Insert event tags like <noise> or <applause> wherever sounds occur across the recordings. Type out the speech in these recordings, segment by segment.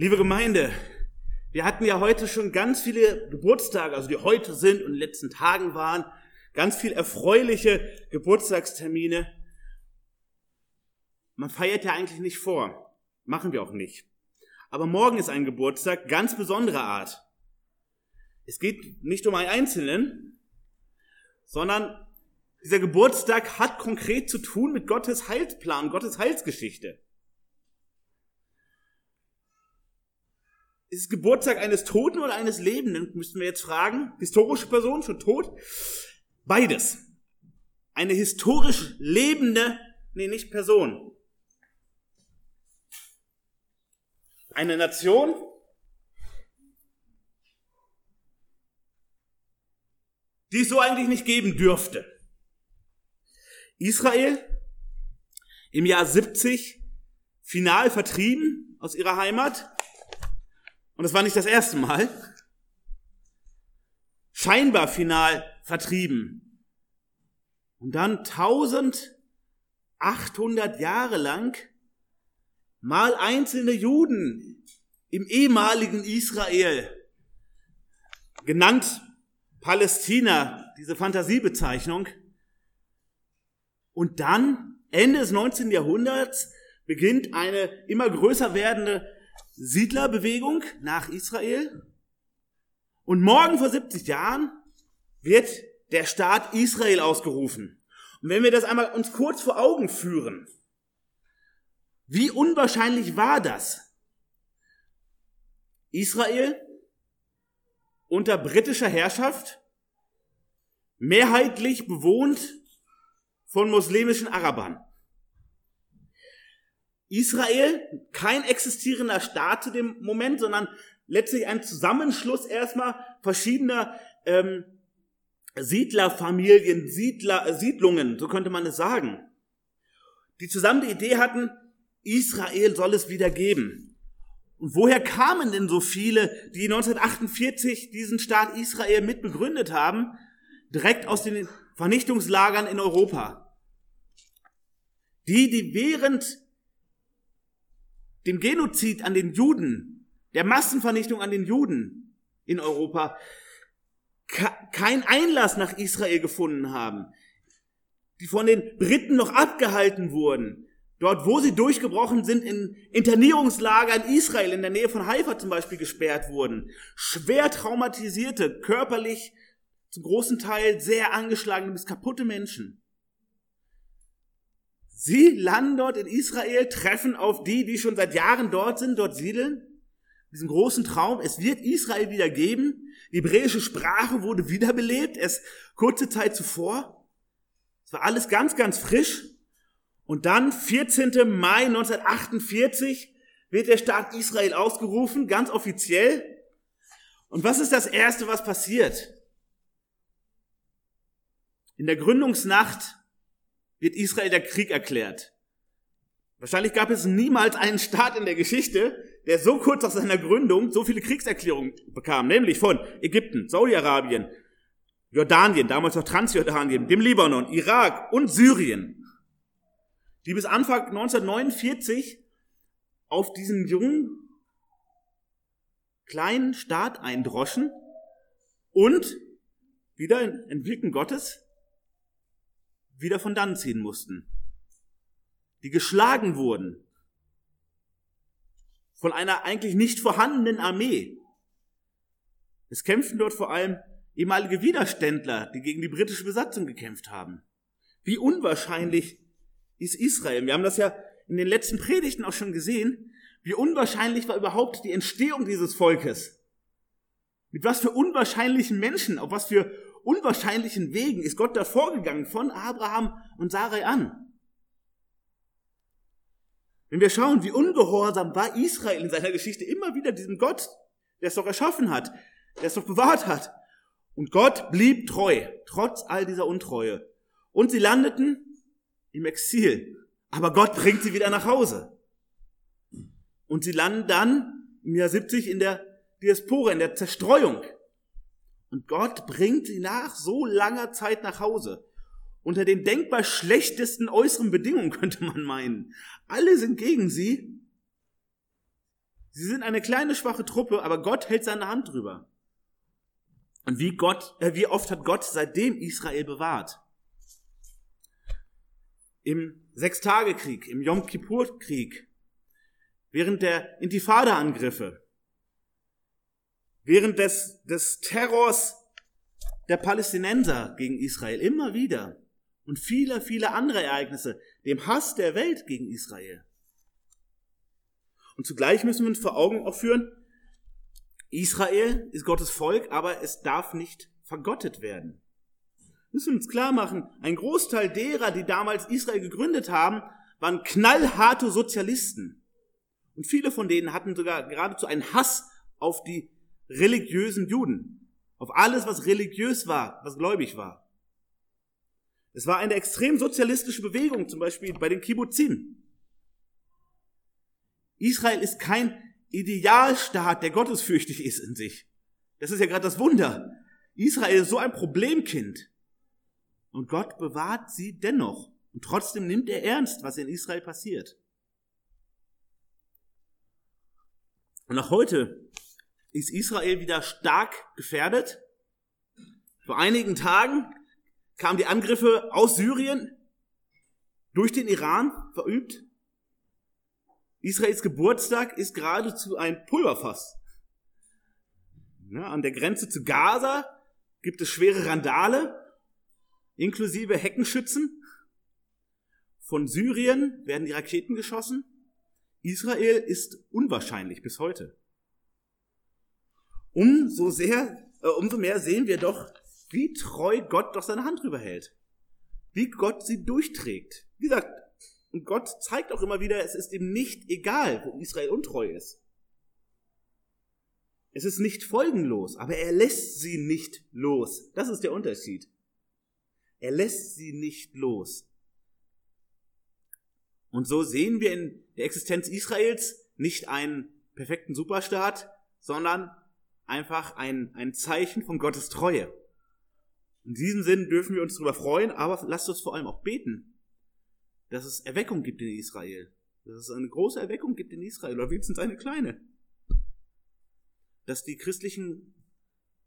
Liebe Gemeinde, wir hatten ja heute schon ganz viele Geburtstage, also die heute sind und in den letzten Tagen waren, ganz viel erfreuliche Geburtstagstermine. Man feiert ja eigentlich nicht vor, machen wir auch nicht. Aber morgen ist ein Geburtstag ganz besonderer Art. Es geht nicht um einen Einzelnen, sondern dieser Geburtstag hat konkret zu tun mit Gottes Heilsplan, Gottes Heilsgeschichte. Ist es Geburtstag eines Toten oder eines Lebenden? Müssten wir jetzt fragen. Historische Person, schon tot? Beides. Eine historisch lebende, nee, nicht Person. Eine Nation, die es so eigentlich nicht geben dürfte. Israel im Jahr 70 final vertrieben aus ihrer Heimat und das war nicht das erste Mal, scheinbar final vertrieben. Und dann 1800 Jahre lang mal einzelne Juden im ehemaligen Israel, genannt Palästina, diese Fantasiebezeichnung. Und dann, Ende des 19. Jahrhunderts, beginnt eine immer größer werdende Siedlerbewegung nach Israel. Und morgen vor 70 Jahren wird der Staat Israel ausgerufen. Und wenn wir das einmal uns kurz vor Augen führen, wie unwahrscheinlich war das? Israel unter britischer Herrschaft, mehrheitlich bewohnt von muslimischen Arabern. Israel kein existierender Staat zu dem Moment, sondern letztlich ein Zusammenschluss erstmal verschiedener ähm, Siedlerfamilien, Siedler, äh, Siedlungen, so könnte man es sagen, die zusammen die Idee hatten, Israel soll es wieder geben. Und woher kamen denn so viele, die 1948 diesen Staat Israel mitbegründet haben? Direkt aus den Vernichtungslagern in Europa. Die, die während dem Genozid an den Juden, der Massenvernichtung an den Juden in Europa, kein Einlass nach Israel gefunden haben, die von den Briten noch abgehalten wurden, dort wo sie durchgebrochen sind, in Internierungslager in Israel, in der Nähe von Haifa zum Beispiel gesperrt wurden, schwer traumatisierte, körperlich zum großen Teil sehr angeschlagene bis kaputte Menschen. Sie landen dort in Israel, treffen auf die, die schon seit Jahren dort sind, dort siedeln. Diesen großen Traum, es wird Israel wieder geben. Die hebräische Sprache wurde wiederbelebt, es kurze Zeit zuvor. Es war alles ganz, ganz frisch. Und dann, 14. Mai 1948, wird der Staat Israel ausgerufen, ganz offiziell. Und was ist das Erste, was passiert? In der Gründungsnacht wird Israel der Krieg erklärt. Wahrscheinlich gab es niemals einen Staat in der Geschichte, der so kurz nach seiner Gründung so viele Kriegserklärungen bekam, nämlich von Ägypten, Saudi-Arabien, Jordanien, damals noch Transjordanien, dem Libanon, Irak und Syrien, die bis Anfang 1949 auf diesen jungen, kleinen Staat eindroschen und wieder in Entwicklung Gottes wieder von dann ziehen mussten, die geschlagen wurden von einer eigentlich nicht vorhandenen Armee. Es kämpften dort vor allem ehemalige Widerständler, die gegen die britische Besatzung gekämpft haben. Wie unwahrscheinlich ist Israel? Wir haben das ja in den letzten Predigten auch schon gesehen. Wie unwahrscheinlich war überhaupt die Entstehung dieses Volkes? Mit was für unwahrscheinlichen Menschen, auf was für unwahrscheinlichen Wegen ist Gott da vorgegangen von Abraham und Sarai an. Wenn wir schauen, wie ungehorsam war Israel in seiner Geschichte immer wieder diesem Gott, der es doch erschaffen hat, der es doch bewahrt hat. Und Gott blieb treu, trotz all dieser Untreue. Und sie landeten im Exil. Aber Gott bringt sie wieder nach Hause. Und sie landen dann im Jahr 70 in der Diaspora, in der Zerstreuung. Und Gott bringt sie nach so langer Zeit nach Hause. Unter den denkbar schlechtesten äußeren Bedingungen <laughs> könnte man meinen. Alle sind gegen sie. Sie sind eine kleine, schwache Truppe, aber Gott hält seine Hand drüber. Und wie Gott, äh, wie oft hat Gott seitdem Israel bewahrt? Im Sechstagekrieg, im Yom Kippur-Krieg, während der Intifada-Angriffe, während des, des Terrors der Palästinenser gegen Israel immer wieder und viele, viele andere Ereignisse, dem Hass der Welt gegen Israel. Und zugleich müssen wir uns vor Augen auch führen, Israel ist Gottes Volk, aber es darf nicht vergottet werden. Wir müssen uns klar machen, ein Großteil derer, die damals Israel gegründet haben, waren knallharte Sozialisten. Und viele von denen hatten sogar geradezu einen Hass auf die religiösen Juden, auf alles, was religiös war, was gläubig war. Es war eine extrem sozialistische Bewegung, zum Beispiel bei den Kibbutzim. Israel ist kein Idealstaat, der gottesfürchtig ist in sich. Das ist ja gerade das Wunder. Israel ist so ein Problemkind. Und Gott bewahrt sie dennoch. Und trotzdem nimmt er ernst, was in Israel passiert. Und auch heute ist Israel wieder stark gefährdet. Vor einigen Tagen kamen die Angriffe aus Syrien durch den Iran verübt. Israels Geburtstag ist geradezu ein Pulverfass. Ja, an der Grenze zu Gaza gibt es schwere Randale, inklusive Heckenschützen. Von Syrien werden die Raketen geschossen. Israel ist unwahrscheinlich bis heute. Umso sehr, äh, umso mehr sehen wir doch, wie treu Gott doch seine Hand drüber hält. Wie Gott sie durchträgt. Wie gesagt, und Gott zeigt auch immer wieder, es ist ihm nicht egal, wo Israel untreu ist. Es ist nicht folgenlos, aber er lässt sie nicht los. Das ist der Unterschied. Er lässt sie nicht los. Und so sehen wir in der Existenz Israels nicht einen perfekten Superstaat, sondern einfach ein, ein Zeichen von Gottes Treue. In diesem Sinn dürfen wir uns darüber freuen, aber lasst uns vor allem auch beten, dass es Erweckung gibt in Israel. Dass es eine große Erweckung gibt in Israel, oder wenigstens eine kleine. Dass die christlichen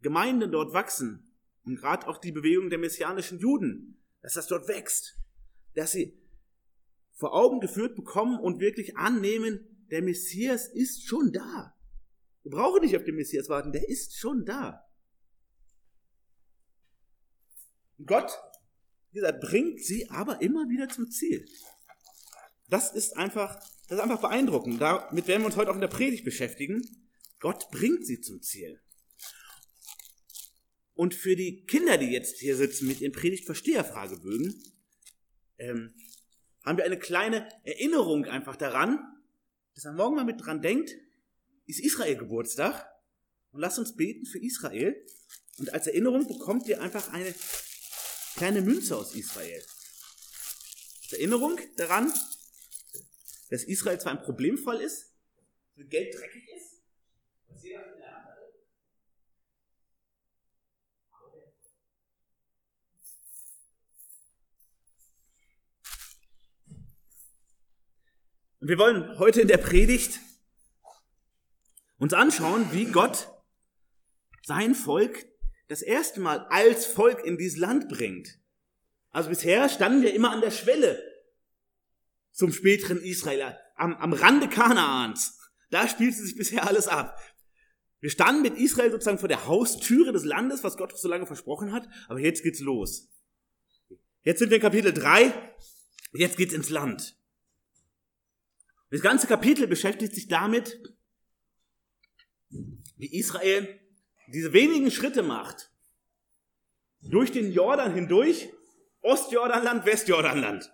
Gemeinden dort wachsen und gerade auch die Bewegung der messianischen Juden, dass das dort wächst. Dass sie vor Augen geführt bekommen und wirklich annehmen, der Messias ist schon da. Wir brauchen nicht auf den Messias warten, der ist schon da. Gott wie gesagt, bringt sie aber immer wieder zum Ziel. Das ist einfach, das ist einfach beeindruckend. Damit werden wir uns heute auch in der Predigt beschäftigen. Gott bringt sie zum Ziel. Und für die Kinder, die jetzt hier sitzen mit ihren Predigtversteherfragebögen, ähm, haben wir eine kleine Erinnerung einfach daran, dass man morgen mal mit dran denkt, ist Israel Geburtstag und lasst uns beten für Israel. Und als Erinnerung bekommt ihr einfach eine kleine Münze aus Israel. Erinnerung daran, dass Israel zwar ein Problemfall ist, dass Geld dreckig ist, was jeder in der Hand hat. Und wir wollen heute in der Predigt uns anschauen, wie Gott sein Volk das erste Mal als Volk in dieses Land bringt. Also bisher standen wir immer an der Schwelle zum späteren Israel, am, am Rande Kanaans. Da spielte sich bisher alles ab. Wir standen mit Israel sozusagen vor der Haustüre des Landes, was Gott so lange versprochen hat, aber jetzt geht's los. Jetzt sind wir in Kapitel 3, jetzt geht's ins Land. Das ganze Kapitel beschäftigt sich damit, wie Israel diese wenigen Schritte macht, durch den Jordan hindurch, Ostjordanland, Westjordanland.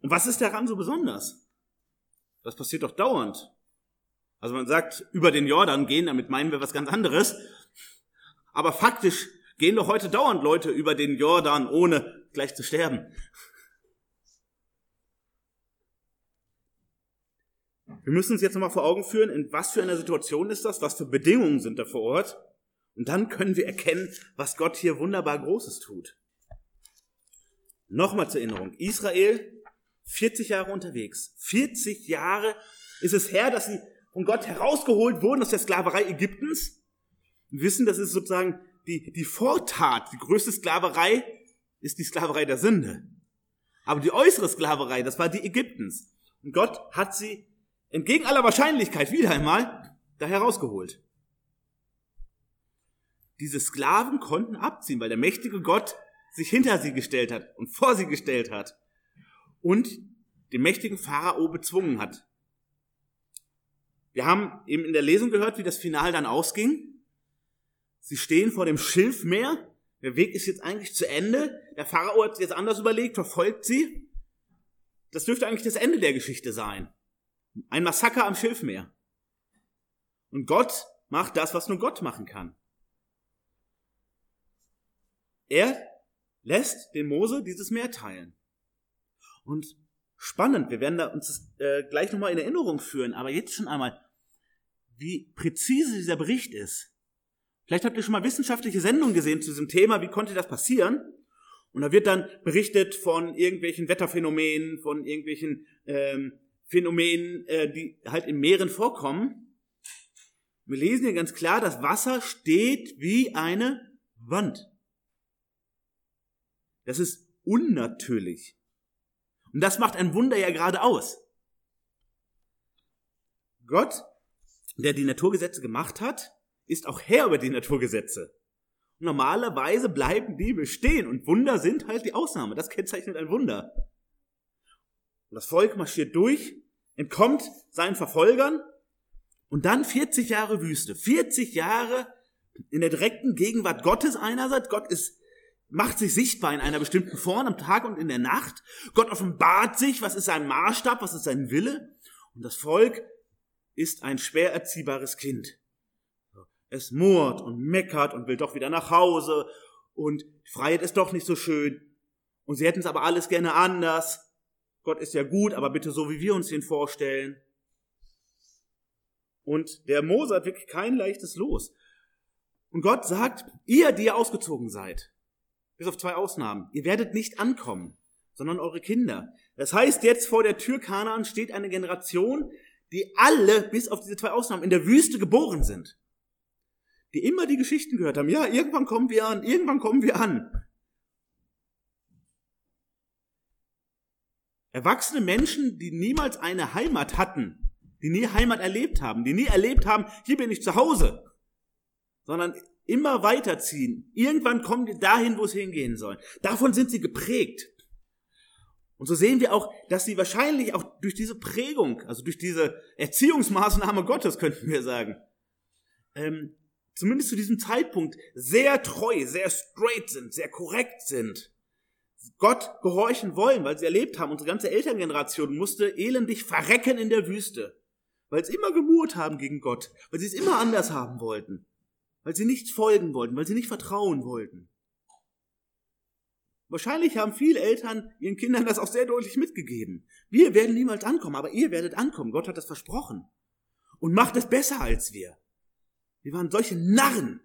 Und was ist daran so besonders? Das passiert doch dauernd. Also man sagt, über den Jordan gehen, damit meinen wir was ganz anderes. Aber faktisch gehen doch heute dauernd Leute über den Jordan, ohne gleich zu sterben. Wir müssen uns jetzt nochmal vor Augen führen, in was für einer Situation ist das, was für Bedingungen sind da vor Ort. Und dann können wir erkennen, was Gott hier wunderbar Großes tut. Nochmal zur Erinnerung. Israel 40 Jahre unterwegs. 40 Jahre ist es her, dass sie von Gott herausgeholt wurden aus der Sklaverei Ägyptens. Wir wissen, das ist sozusagen die, die Vortat, die größte Sklaverei ist die Sklaverei der Sünde. Aber die äußere Sklaverei, das war die Ägyptens. Und Gott hat sie entgegen aller Wahrscheinlichkeit wieder einmal da herausgeholt. Diese Sklaven konnten abziehen, weil der mächtige Gott sich hinter sie gestellt hat und vor sie gestellt hat und den mächtigen Pharao bezwungen hat. Wir haben eben in der Lesung gehört, wie das Final dann ausging. Sie stehen vor dem Schilfmeer. Der Weg ist jetzt eigentlich zu Ende. Der Pharao hat es jetzt anders überlegt, verfolgt sie. Das dürfte eigentlich das Ende der Geschichte sein. Ein Massaker am Schilfmeer. Und Gott macht das, was nur Gott machen kann. Er lässt den Mose dieses Meer teilen. Und spannend, wir werden da uns das, äh, gleich nochmal in Erinnerung führen, aber jetzt schon einmal, wie präzise dieser Bericht ist. Vielleicht habt ihr schon mal wissenschaftliche Sendungen gesehen zu diesem Thema, wie konnte das passieren? Und da wird dann berichtet von irgendwelchen Wetterphänomenen, von irgendwelchen ähm, Phänomenen, äh, die halt in Meeren vorkommen. Wir lesen hier ganz klar, das Wasser steht wie eine Wand. Das ist unnatürlich. Und das macht ein Wunder ja gerade aus. Gott, der die Naturgesetze gemacht hat, ist auch Herr über die Naturgesetze. Normalerweise bleiben die bestehen und Wunder sind halt die Ausnahme. Das kennzeichnet ein Wunder. Und das Volk marschiert durch, entkommt seinen Verfolgern und dann 40 Jahre Wüste. 40 Jahre in der direkten Gegenwart Gottes einerseits. Gott ist macht sich sichtbar in einer bestimmten Form am Tag und in der Nacht. Gott offenbart sich, was ist sein Maßstab, was ist sein Wille. Und das Volk ist ein schwer erziehbares Kind. Es murrt und meckert und will doch wieder nach Hause und Freiheit ist doch nicht so schön. Und sie hätten es aber alles gerne anders. Gott ist ja gut, aber bitte so, wie wir uns den vorstellen. Und der Mose hat wirklich kein leichtes Los. Und Gott sagt, ihr, die ihr ausgezogen seid, bis auf zwei Ausnahmen. Ihr werdet nicht ankommen, sondern eure Kinder. Das heißt, jetzt vor der Tür Kanaan steht eine Generation, die alle, bis auf diese zwei Ausnahmen, in der Wüste geboren sind. Die immer die Geschichten gehört haben. Ja, irgendwann kommen wir an, irgendwann kommen wir an. Erwachsene Menschen, die niemals eine Heimat hatten, die nie Heimat erlebt haben, die nie erlebt haben, hier bin ich zu Hause, sondern immer weiterziehen. Irgendwann kommen die dahin, wo es hingehen soll. Davon sind sie geprägt. Und so sehen wir auch, dass sie wahrscheinlich auch durch diese Prägung, also durch diese Erziehungsmaßnahme Gottes, könnten wir sagen, ähm, zumindest zu diesem Zeitpunkt sehr treu, sehr straight sind, sehr korrekt sind. Gott gehorchen wollen, weil sie erlebt haben, unsere ganze Elterngeneration musste elendig verrecken in der Wüste, weil sie immer gemurrt haben gegen Gott, weil sie es immer anders haben wollten weil sie nicht folgen wollten, weil sie nicht vertrauen wollten. Wahrscheinlich haben viele Eltern ihren Kindern das auch sehr deutlich mitgegeben. Wir werden niemals ankommen, aber ihr werdet ankommen. Gott hat das versprochen. Und macht es besser als wir. Wir waren solche Narren.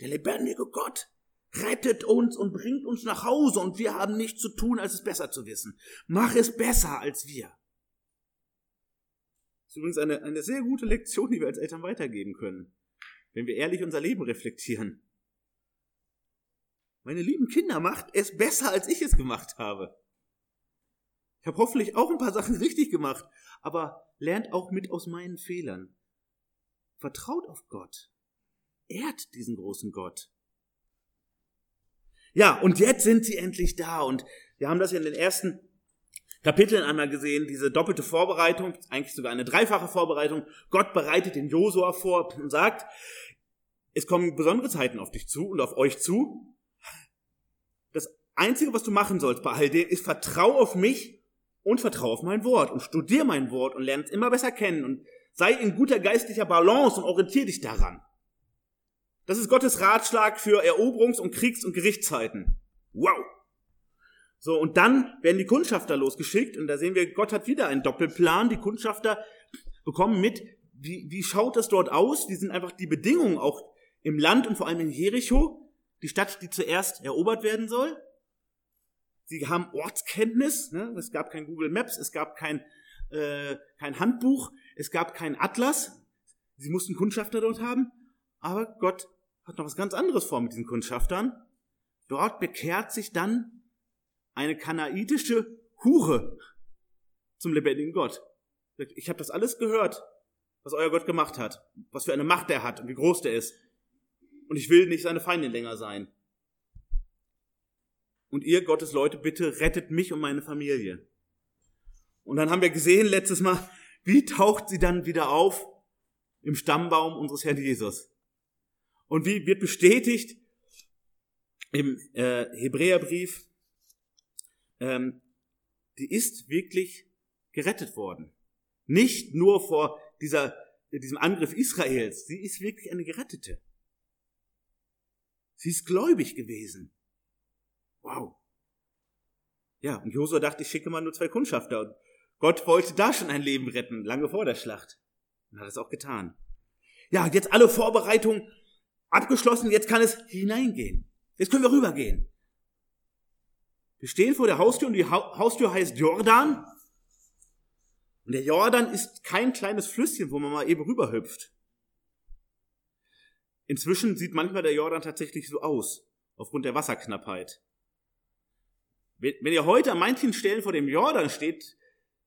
Der lebendige Gott rettet uns und bringt uns nach Hause und wir haben nichts zu tun, als es besser zu wissen. Mach es besser als wir. Das ist übrigens eine, eine sehr gute Lektion, die wir als Eltern weitergeben können wenn wir ehrlich unser Leben reflektieren. Meine lieben Kinder, macht es besser, als ich es gemacht habe. Ich habe hoffentlich auch ein paar Sachen richtig gemacht, aber lernt auch mit aus meinen Fehlern. Vertraut auf Gott. Ehrt diesen großen Gott. Ja, und jetzt sind sie endlich da und wir haben das ja in den ersten Kapiteln einmal gesehen, diese doppelte Vorbereitung, eigentlich sogar eine dreifache Vorbereitung. Gott bereitet den Josua vor und sagt, es kommen besondere Zeiten auf dich zu und auf euch zu. Das Einzige, was du machen sollst bei all dem, ist vertrau auf mich und vertrau auf mein Wort und studier mein Wort und lern es immer besser kennen und sei in guter geistlicher Balance und orientier dich daran. Das ist Gottes Ratschlag für Eroberungs- und Kriegs- und Gerichtszeiten. Wow! So, und dann werden die Kundschafter losgeschickt und da sehen wir, Gott hat wieder einen Doppelplan. Die Kundschafter bekommen mit, wie, wie schaut es dort aus? Wie sind einfach die Bedingungen auch im Land und vor allem in Jericho, die Stadt, die zuerst erobert werden soll. Sie haben Ortskenntnis. Ne? Es gab kein Google Maps, es gab kein, äh, kein Handbuch, es gab kein Atlas. Sie mussten Kundschafter dort haben. Aber Gott hat noch was ganz anderes vor mit diesen Kundschaftern. Dort bekehrt sich dann eine kanaitische Hure zum lebendigen Gott. Ich habe das alles gehört, was euer Gott gemacht hat, was für eine Macht er hat und wie groß der ist. Und ich will nicht seine Feindin länger sein. Und ihr, Gottes Leute, bitte rettet mich und meine Familie. Und dann haben wir gesehen letztes Mal, wie taucht sie dann wieder auf im Stammbaum unseres Herrn Jesus. Und wie wird bestätigt im äh, Hebräerbrief, ähm, die ist wirklich gerettet worden. Nicht nur vor dieser, diesem Angriff Israels, sie ist wirklich eine Gerettete. Sie ist gläubig gewesen. Wow. Ja, und Josua dachte, ich schicke mal nur zwei Kundschafter. Und Gott wollte da schon ein Leben retten, lange vor der Schlacht. Und hat es auch getan. Ja, jetzt alle Vorbereitungen abgeschlossen, jetzt kann es hineingehen. Jetzt können wir rübergehen. Wir stehen vor der Haustür und die Haustür heißt Jordan. Und der Jordan ist kein kleines Flüsschen, wo man mal eben rüberhüpft. Inzwischen sieht manchmal der Jordan tatsächlich so aus, aufgrund der Wasserknappheit. Wenn ihr heute an manchen Stellen vor dem Jordan steht,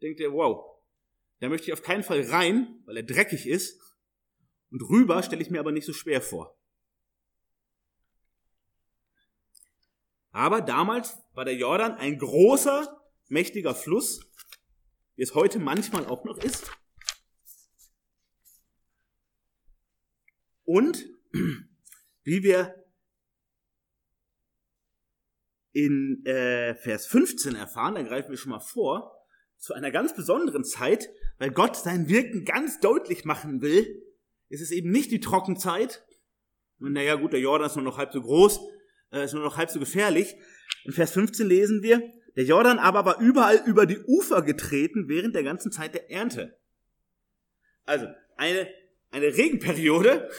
denkt ihr, wow, da möchte ich auf keinen Fall rein, weil er dreckig ist. Und rüber stelle ich mir aber nicht so schwer vor. Aber damals war der Jordan ein großer, mächtiger Fluss, wie es heute manchmal auch noch ist. Und <clears throat> wie wir in äh, Vers 15 erfahren, da greifen wir schon mal vor, zu einer ganz besonderen Zeit, weil Gott sein Wirken ganz deutlich machen will, ist es eben nicht die Trockenzeit. Und naja, gut, der Jordan ist nur noch halb so groß, äh, ist nur noch halb so gefährlich. In Vers 15 lesen wir, der Jordan aber war überall über die Ufer getreten während der ganzen Zeit der Ernte. Also eine, eine Regenperiode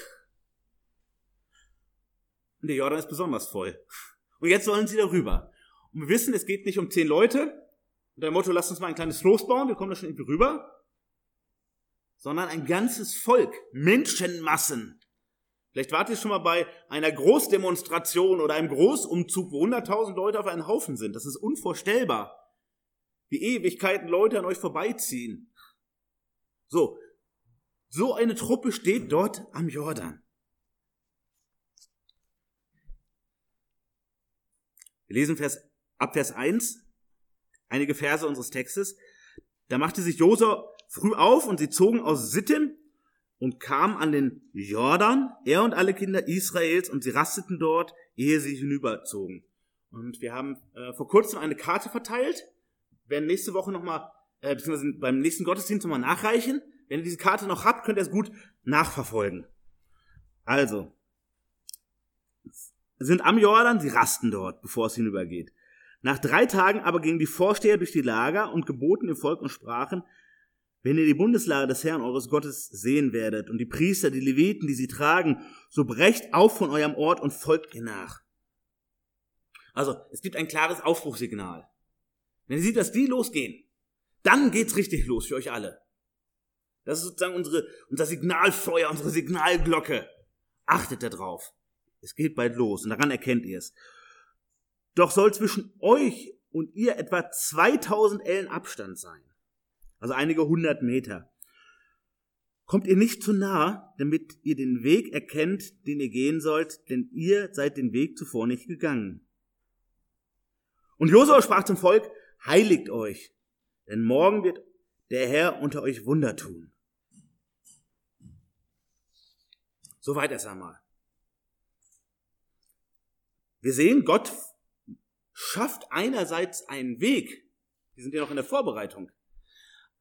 und der Jordan ist besonders voll. Und jetzt sollen sie darüber. Und wir wissen, es geht nicht um zehn Leute. Und der Motto, lasst uns mal ein kleines Floß bauen, wir kommen da schon irgendwie rüber. Sondern ein ganzes Volk, Menschenmassen, Vielleicht wart ihr schon mal bei einer Großdemonstration oder einem Großumzug, wo 100.000 Leute auf einen Haufen sind. Das ist unvorstellbar. Wie Ewigkeiten Leute an euch vorbeiziehen. So. So eine Truppe steht dort am Jordan. Wir lesen Vers, ab Vers 1, einige Verse unseres Textes. Da machte sich Josua früh auf und sie zogen aus Sittim und kam an den Jordan, er und alle Kinder Israels, und sie rasteten dort, ehe sie hinüberzogen. Und wir haben äh, vor kurzem eine Karte verteilt, werden nächste Woche nochmal, äh, beziehungsweise beim nächsten Gottesdienst nochmal nachreichen. Wenn ihr diese Karte noch habt, könnt ihr es gut nachverfolgen. Also, sind am Jordan, sie rasten dort, bevor es hinübergeht. Nach drei Tagen aber gingen die Vorsteher durch die Lager und geboten dem Volk und sprachen, wenn ihr die Bundeslade des Herrn eures Gottes sehen werdet und die Priester, die Leviten, die sie tragen, so brecht auf von eurem Ort und folgt ihr nach. Also, es gibt ein klares Aufbruchsignal. Wenn ihr seht, dass die losgehen, dann geht's richtig los für euch alle. Das ist sozusagen unsere, unser Signalfeuer, unsere Signalglocke. Achtet darauf. Es geht bald los und daran erkennt ihr es. Doch soll zwischen euch und ihr etwa 2000 Ellen Abstand sein also einige hundert Meter. Kommt ihr nicht zu nah, damit ihr den Weg erkennt, den ihr gehen sollt, denn ihr seid den Weg zuvor nicht gegangen. Und Josua sprach zum Volk, heiligt euch, denn morgen wird der Herr unter euch Wunder tun. Soweit erst einmal. Wir sehen, Gott schafft einerseits einen Weg. Wir sind ja noch in der Vorbereitung.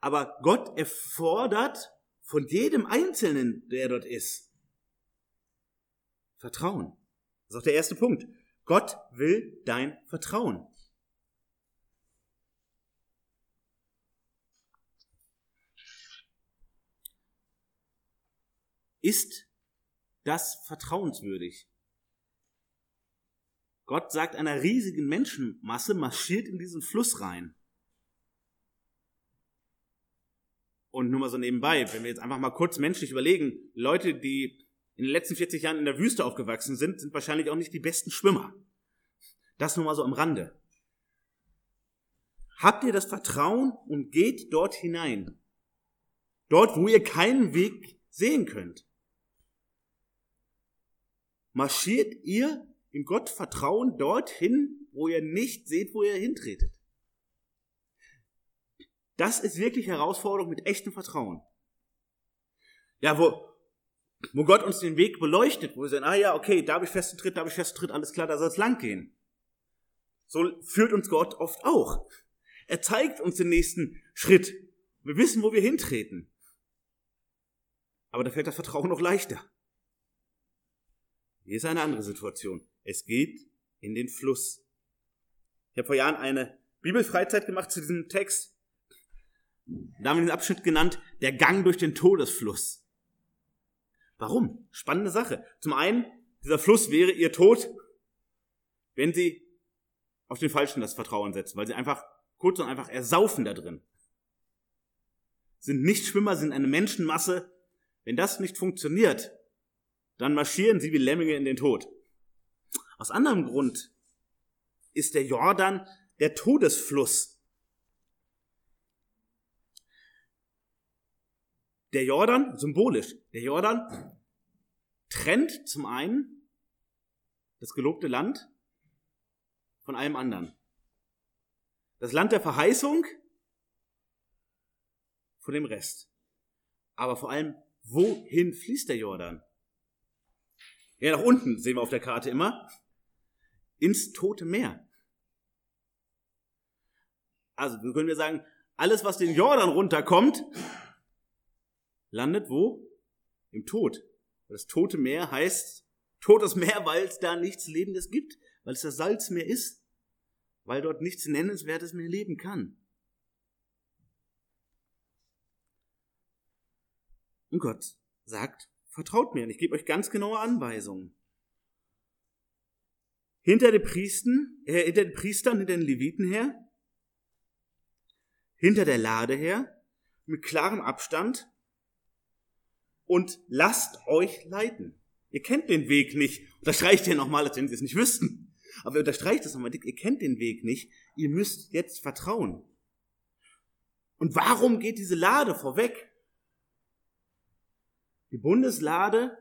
Aber Gott erfordert von jedem Einzelnen, der dort ist, Vertrauen. Das ist auch der erste Punkt. Gott will dein Vertrauen. Ist das vertrauenswürdig? Gott sagt einer riesigen Menschenmasse, marschiert in diesen Fluss rein. Und nur mal so nebenbei, wenn wir jetzt einfach mal kurz menschlich überlegen, Leute, die in den letzten 40 Jahren in der Wüste aufgewachsen sind, sind wahrscheinlich auch nicht die besten Schwimmer. Das nur mal so am Rande. Habt ihr das Vertrauen und geht dort hinein. Dort, wo ihr keinen Weg sehen könnt. Marschiert ihr im Gottvertrauen dorthin, wo ihr nicht seht, wo ihr hintretet. Das ist wirklich Herausforderung mit echtem Vertrauen. Ja, wo, wo Gott uns den Weg beleuchtet, wo wir sagen, ah ja, okay, da habe ich festen Tritt, da habe ich festen Tritt, alles klar, da soll es lang gehen. So führt uns Gott oft auch. Er zeigt uns den nächsten Schritt. Wir wissen, wo wir hintreten. Aber da fällt das Vertrauen noch leichter. Hier ist eine andere Situation. Es geht in den Fluss. Ich habe vor Jahren eine Bibelfreizeit gemacht zu diesem Text. Da haben wir den Abschnitt genannt, der Gang durch den Todesfluss. Warum? Spannende Sache. Zum einen, dieser Fluss wäre ihr Tod, wenn sie auf den Falschen das Vertrauen setzen, weil sie einfach kurz und einfach ersaufen da drin. Sind nicht Schwimmer, sind eine Menschenmasse. Wenn das nicht funktioniert, dann marschieren sie wie Lemminge in den Tod. Aus anderem Grund ist der Jordan der Todesfluss. Der Jordan, symbolisch, der Jordan trennt zum einen das gelobte Land von allem anderen. Das Land der Verheißung von dem Rest. Aber vor allem, wohin fließt der Jordan? Ja, nach unten sehen wir auf der Karte immer. Ins Tote Meer. Also, können wir sagen, alles, was den Jordan runterkommt, landet wo? Im Tod. Das Tote Meer heißt Totes Meer, <laughs> weil es da nichts Lebendes gibt, weil es das Salzmeer ist, weil dort nichts Nennenswertes mehr leben kann. Und Gott sagt, Vertraut mir und ich gebe euch ganz genaue Anweisungen. Hinter den Priestern, äh, hinter den Priestern, hinter den Leviten her, hinter der Lade her, mit klarem Abstand und lasst euch leiten. Ihr kennt den Weg nicht. Unterstreicht ihr nochmal, als wenn sie es nicht wüssten. Aber unterstreicht es nochmal, ihr kennt den Weg nicht. Ihr müsst jetzt vertrauen. Und warum geht diese Lade vorweg? Die Bundeslade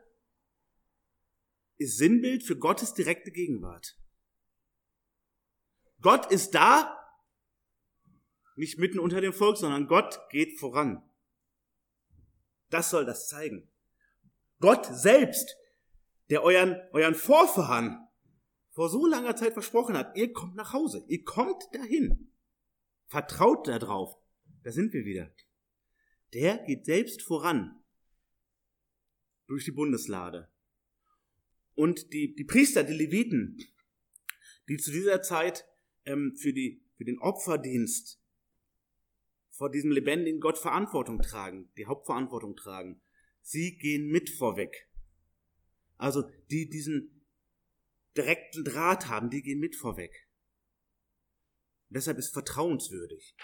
ist Sinnbild für Gottes direkte Gegenwart. Gott ist da, nicht mitten unter dem Volk, sondern Gott geht voran. Das soll das zeigen. Gott selbst, der euren, euren Vorfahren vor so langer Zeit versprochen hat, ihr kommt nach Hause, ihr kommt dahin. Vertraut darauf. Da sind wir wieder. Der geht selbst voran durch die Bundeslade. Und die, die Priester, die Leviten, die zu dieser Zeit ähm, für, die, für den Opferdienst vor diesem lebendigen Gott Verantwortung tragen, die Hauptverantwortung tragen, sie gehen mit vorweg. Also die diesen direkten Draht haben, die gehen mit vorweg. Und deshalb ist vertrauenswürdig.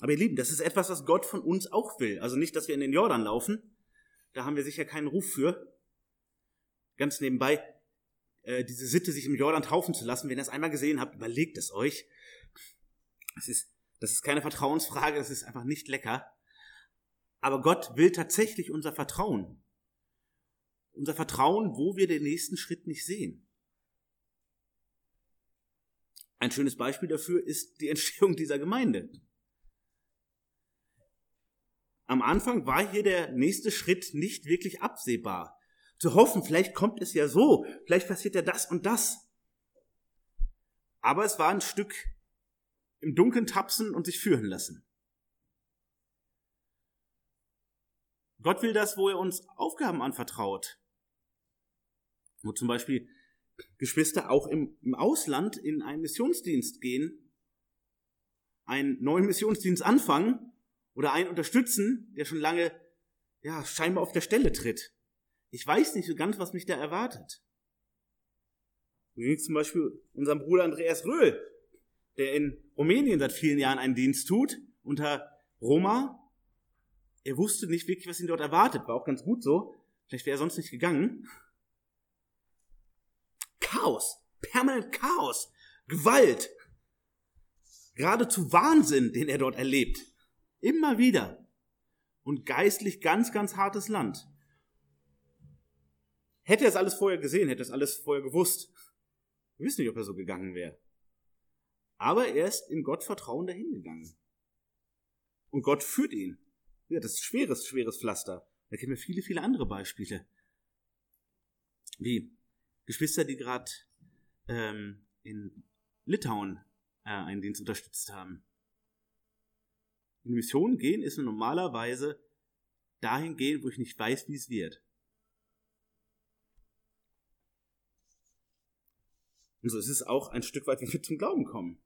Aber ihr Lieben, das ist etwas, was Gott von uns auch will. Also nicht, dass wir in den Jordan laufen. Da haben wir sicher keinen Ruf für. Ganz nebenbei, äh, diese Sitte, sich im Jordan taufen zu lassen, wenn ihr es einmal gesehen habt, überlegt es euch. Das ist, das ist keine Vertrauensfrage, das ist einfach nicht lecker. Aber Gott will tatsächlich unser Vertrauen. Unser Vertrauen, wo wir den nächsten Schritt nicht sehen. Ein schönes Beispiel dafür ist die Entstehung dieser Gemeinde. Am Anfang war hier der nächste Schritt nicht wirklich absehbar. Zu hoffen, vielleicht kommt es ja so, vielleicht passiert ja das und das. Aber es war ein Stück im Dunkeln tapsen und sich führen lassen. Gott will das, wo er uns Aufgaben anvertraut. Wo zum Beispiel Geschwister auch im, im Ausland in einen Missionsdienst gehen, einen neuen Missionsdienst anfangen oder einen unterstützen, der schon lange, ja, scheinbar auf der Stelle tritt. Ich weiß nicht so ganz, was mich da erwartet. Es zum Beispiel unserem Bruder Andreas Röhl, der in Rumänien seit vielen Jahren einen Dienst tut, unter Roma. Er wusste nicht wirklich, was ihn dort erwartet, war auch ganz gut so. Vielleicht wäre er sonst nicht gegangen. Chaos, permanent Chaos, Gewalt, geradezu Wahnsinn, den er dort erlebt. Immer wieder. Und geistlich ganz, ganz hartes Land. Hätte er es alles vorher gesehen, hätte er es alles vorher gewusst. Wir wissen nicht, ob er so gegangen wäre. Aber er ist in Gott Vertrauen dahingegangen. Und Gott führt ihn. Ja, das ist schweres, schweres Pflaster. Da kennen wir viele, viele andere Beispiele. Wie Geschwister, die gerade ähm, in Litauen äh, einen Dienst unterstützt haben. In Mission gehen ist normalerweise dahin gehen, wo ich nicht weiß, wie es wird. Und so ist es auch ein Stück weit, wie wir zum Glauben kommen.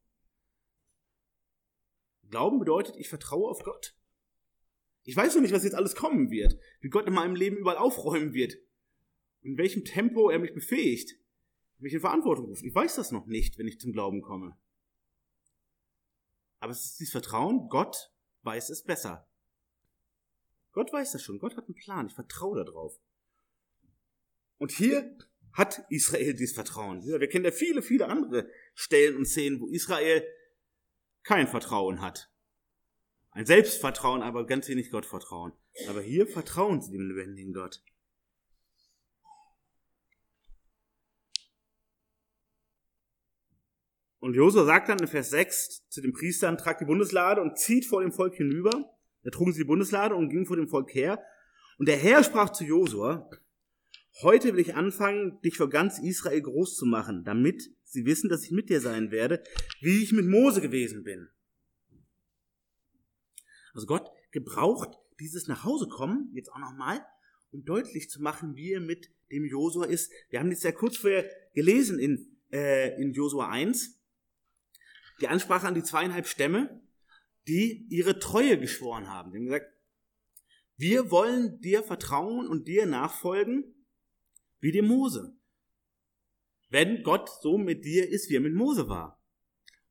Glauben bedeutet, ich vertraue auf Gott. Ich weiß noch nicht, was jetzt alles kommen wird, wie Gott in meinem Leben überall aufräumen wird, in welchem Tempo er mich befähigt, mich in Verantwortung ruft. Ich weiß das noch nicht, wenn ich zum Glauben komme. Aber es ist dieses Vertrauen, Gott weiß es besser. Gott weiß das schon, Gott hat einen Plan, ich vertraue darauf. Und hier hat Israel dieses Vertrauen. Wir kennen ja viele, viele andere Stellen und Szenen, wo Israel kein Vertrauen hat. Ein Selbstvertrauen, aber ganz wenig Gottvertrauen. Aber hier vertrauen sie dem lebendigen Gott. Und Josua sagt dann in Vers 6 zu den Priestern, tragt die Bundeslade und zieht vor dem Volk hinüber. Da trugen sie die Bundeslade und gingen vor dem Volk her. Und der Herr sprach zu Josua, Heute will ich anfangen, dich für ganz Israel groß zu machen, damit sie wissen, dass ich mit dir sein werde, wie ich mit Mose gewesen bin. Also Gott gebraucht dieses Nachhausekommen jetzt auch nochmal, um deutlich zu machen, wie er mit dem Josua ist. Wir haben das ja kurz vorher gelesen in, äh, in Josua 1. Die Ansprache an die zweieinhalb Stämme, die ihre Treue geschworen haben. Die haben gesagt, wir wollen dir vertrauen und dir nachfolgen wie dem Mose. Wenn Gott so mit dir ist, wie er mit Mose war.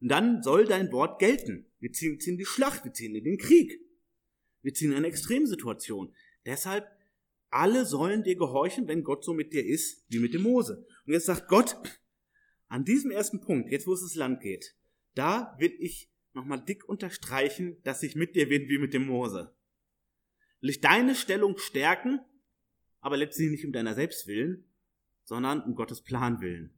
Und dann soll dein Wort gelten. Wir ziehen, ziehen die Schlacht, wir ziehen in den Krieg. Wir ziehen in eine Extremsituation. Deshalb, alle sollen dir gehorchen, wenn Gott so mit dir ist, wie mit dem Mose. Und jetzt sagt Gott, an diesem ersten Punkt, jetzt wo es ins Land geht, da will ich nochmal dick unterstreichen, dass ich mit dir bin wie mit dem Mose. Will ich deine Stellung stärken aber letztlich nicht um deiner selbst willen, sondern um Gottes Plan willen.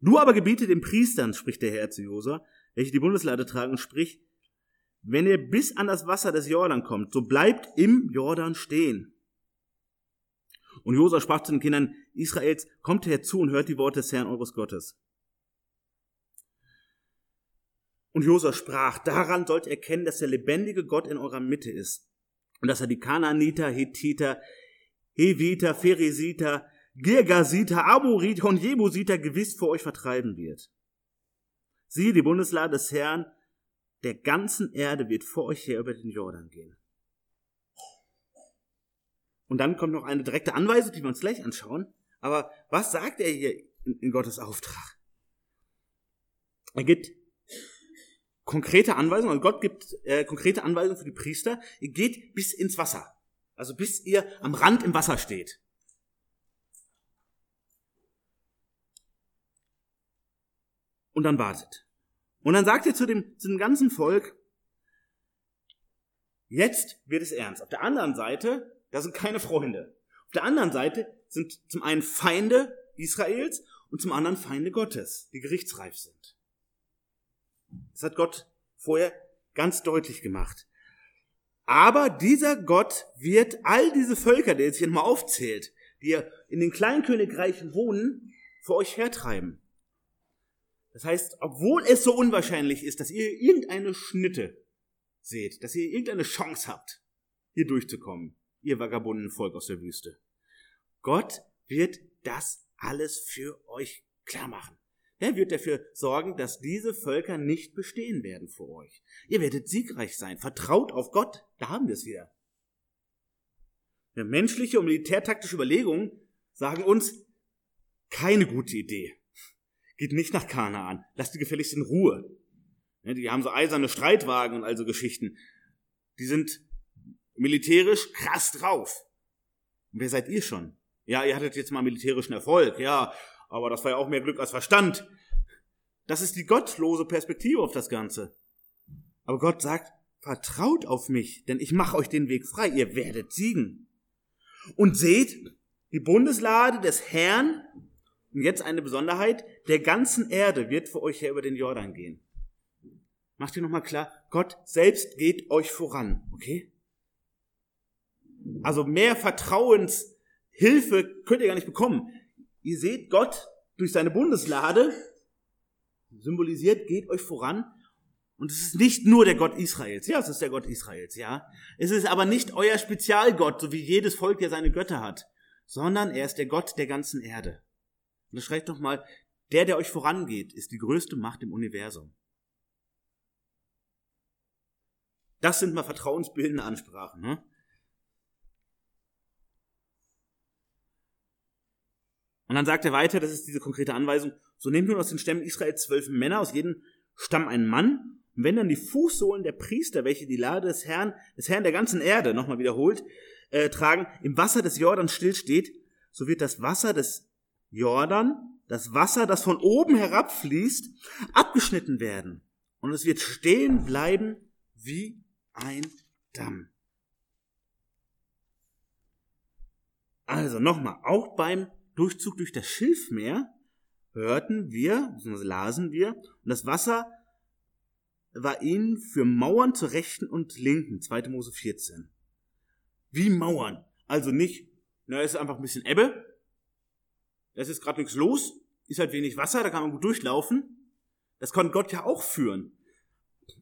Du aber gebiete den Priestern, spricht der Herr zu Josua, welche die Bundeslade tragen, sprich, wenn ihr bis an das Wasser des Jordan kommt, so bleibt im Jordan stehen. Und Josua sprach zu den Kindern Israels, kommt herzu und hört die Worte des Herrn eures Gottes. Und Josua sprach, daran sollt ihr erkennen, dass der lebendige Gott in eurer Mitte ist. Und dass er die Kanaaniter, Hethiter, Heviter, Pheresiter, Girgasiter, Amoriter und Jebusiter gewiss vor euch vertreiben wird. Siehe, die Bundeslade des Herrn der ganzen Erde wird vor euch her über den Jordan gehen. Und dann kommt noch eine direkte Anweisung, die wir uns gleich anschauen. Aber was sagt er hier in Gottes Auftrag? Er gibt konkrete Anweisungen, also Gott gibt äh, konkrete Anweisungen für die Priester, ihr geht bis ins Wasser. Also bis ihr am Rand im Wasser steht. Und dann wartet. Und dann sagt er zu dem, zu dem ganzen Volk, jetzt wird es ernst. Auf der anderen Seite, da sind keine Freunde. Auf der anderen Seite sind zum einen Feinde Israels und zum anderen Feinde Gottes, die gerichtsreif sind. Das hat Gott vorher ganz deutlich gemacht. Aber dieser Gott wird all diese Völker, die jetzt hier nochmal aufzählt, die in den Kleinkönigreichen wohnen, für euch hertreiben. Das heißt, obwohl es so unwahrscheinlich ist, dass ihr irgendeine Schnitte seht, dass ihr irgendeine Chance habt, hier durchzukommen, ihr vagabunden Volk aus der Wüste, Gott wird das alles für euch klar machen. Er wird dafür sorgen, dass diese Völker nicht bestehen werden vor euch. Ihr werdet siegreich sein. Vertraut auf Gott. Da haben wir es wieder. Ja, menschliche und militärtaktische Überlegungen sagen uns, keine gute Idee. Geht nicht nach Kanaan. Lasst die gefälligst in Ruhe. Die haben so eiserne Streitwagen und also Geschichten. Die sind militärisch krass drauf. Und wer seid ihr schon? Ja, ihr hattet jetzt mal militärischen Erfolg, ja, aber das war ja auch mehr Glück als Verstand. Das ist die gottlose Perspektive auf das Ganze. Aber Gott sagt, vertraut auf mich, denn ich mache euch den Weg frei, ihr werdet siegen. Und seht, die Bundeslade des Herrn, und jetzt eine Besonderheit, der ganzen Erde wird für euch her über den Jordan gehen. Macht ihr nochmal klar, Gott selbst geht euch voran, okay? Also mehr Vertrauenshilfe könnt ihr gar nicht bekommen. Ihr seht Gott durch seine Bundeslade, symbolisiert, geht euch voran. Und es ist nicht nur der Gott Israels. Ja, es ist der Gott Israels, ja. Es ist aber nicht euer Spezialgott, so wie jedes Volk, der seine Götter hat, sondern er ist der Gott der ganzen Erde. Und das schreibt doch mal, der, der euch vorangeht, ist die größte Macht im Universum. Das sind mal vertrauensbildende Ansprachen. Ne? Und dann sagt er weiter, das ist diese konkrete Anweisung, so nehmt nun aus den Stämmen Israel zwölf Männer, aus jedem Stamm ein Mann, und wenn dann die Fußsohlen der Priester, welche die Lade des Herrn, des Herrn der ganzen Erde, nochmal wiederholt, äh, tragen, im Wasser des Jordan stillsteht, so wird das Wasser des Jordan, das Wasser, das von oben herabfließt, abgeschnitten werden. Und es wird stehen bleiben wie ein Damm. Also nochmal, auch beim Durchzug durch das Schilfmeer hörten wir, beziehungsweise lasen wir, und das Wasser war ihnen für Mauern zur rechten und linken, 2. Mose 14. Wie Mauern. Also nicht, na, ist einfach ein bisschen Ebbe, es ist gerade nichts los, ist halt wenig Wasser, da kann man gut durchlaufen. Das konnte Gott ja auch führen.